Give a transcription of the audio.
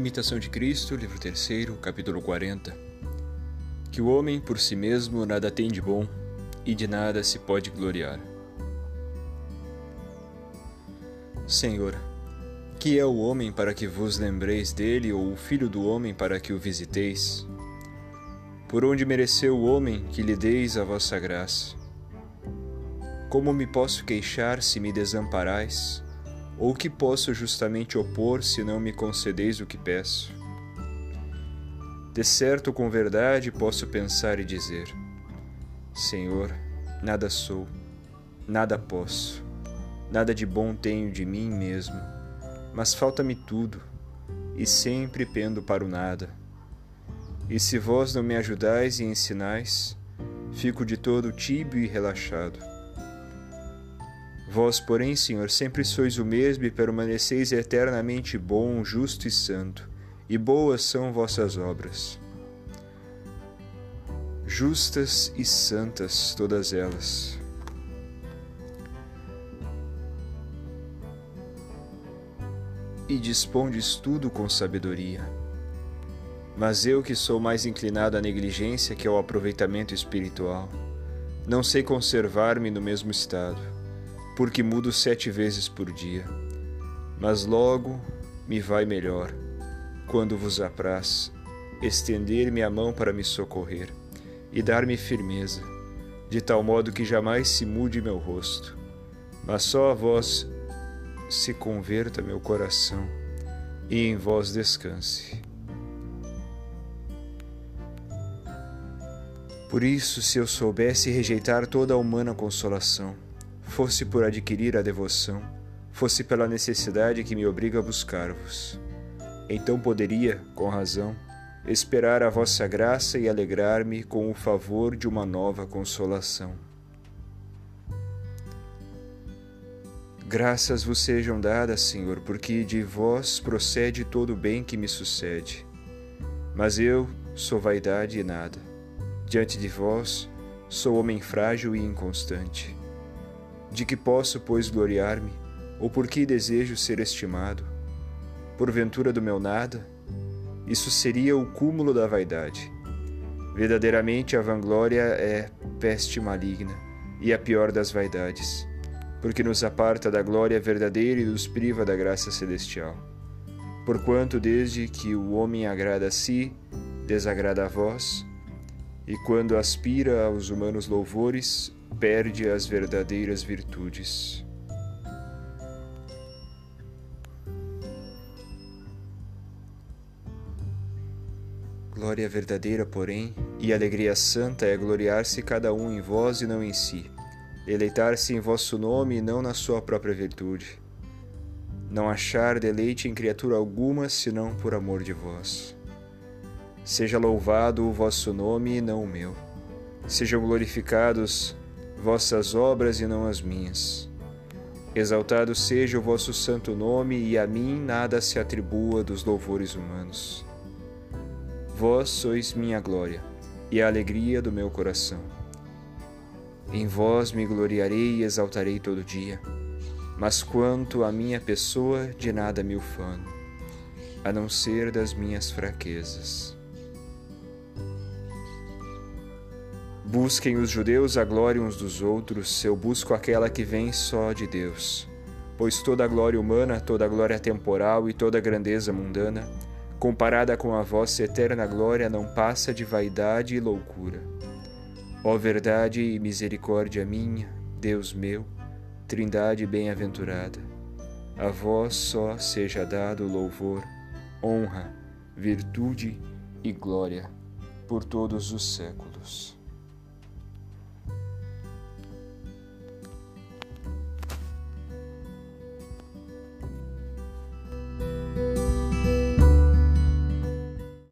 Imitação de Cristo, livro 3, capítulo 40. Que o homem por si mesmo nada tem de bom e de nada se pode gloriar. Senhor, que é o homem para que vos lembreis dele, ou o filho do homem para que o visiteis? Por onde mereceu o homem que lhe deis a vossa graça? Como me posso queixar se me desamparais? Ou que posso justamente opor se não me concedeis o que peço? De certo, com verdade, posso pensar e dizer: Senhor, nada sou, nada posso, nada de bom tenho de mim mesmo, mas falta-me tudo, e sempre pendo para o nada. E se vós não me ajudais e ensinais, fico de todo tíbio e relaxado. Vós, porém, Senhor, sempre sois o mesmo e permaneceis eternamente bom, justo e santo, e boas são vossas obras. Justas e santas todas elas. E dispondes tudo com sabedoria. Mas eu, que sou mais inclinado à negligência que ao aproveitamento espiritual, não sei conservar-me no mesmo estado porque mudo sete vezes por dia. Mas logo me vai melhor, quando vos apraz, estender-me a mão para me socorrer e dar-me firmeza, de tal modo que jamais se mude meu rosto, mas só a vós se converta meu coração e em vós descanse. Por isso, se eu soubesse rejeitar toda a humana consolação, fosse por adquirir a devoção, fosse pela necessidade que me obriga a buscar-vos. Então poderia, com razão, esperar a vossa graça e alegrar-me com o favor de uma nova consolação. Graças vos sejam dadas, Senhor, porque de vós procede todo o bem que me sucede. Mas eu sou vaidade e nada. Diante de vós, sou homem frágil e inconstante. De que posso, pois, gloriar-me? Ou por que desejo ser estimado? Porventura do meu nada? Isso seria o cúmulo da vaidade. Verdadeiramente a vanglória é peste maligna e a pior das vaidades, porque nos aparta da glória verdadeira e nos priva da graça celestial. Porquanto, desde que o homem agrada a si, desagrada a vós, e quando aspira aos humanos louvores, perde as verdadeiras virtudes. Glória verdadeira, porém, e alegria santa é gloriar-se cada um em vós e não em si, deleitar-se em vosso nome e não na sua própria virtude, não achar deleite em criatura alguma senão por amor de vós. Seja louvado o vosso nome e não o meu. Sejam glorificados vossas obras e não as minhas. Exaltado seja o vosso santo nome, e a mim nada se atribua dos louvores humanos. Vós sois minha glória e a alegria do meu coração. Em vós me gloriarei e exaltarei todo dia, mas quanto à minha pessoa, de nada me ufano, a não ser das minhas fraquezas. Busquem os judeus a glória uns dos outros, eu busco aquela que vem só de Deus. Pois toda a glória humana, toda a glória temporal e toda a grandeza mundana, comparada com a vossa eterna glória, não passa de vaidade e loucura. Ó verdade e misericórdia minha, Deus meu, Trindade bem-aventurada, a vós só seja dado louvor, honra, virtude e glória por todos os séculos.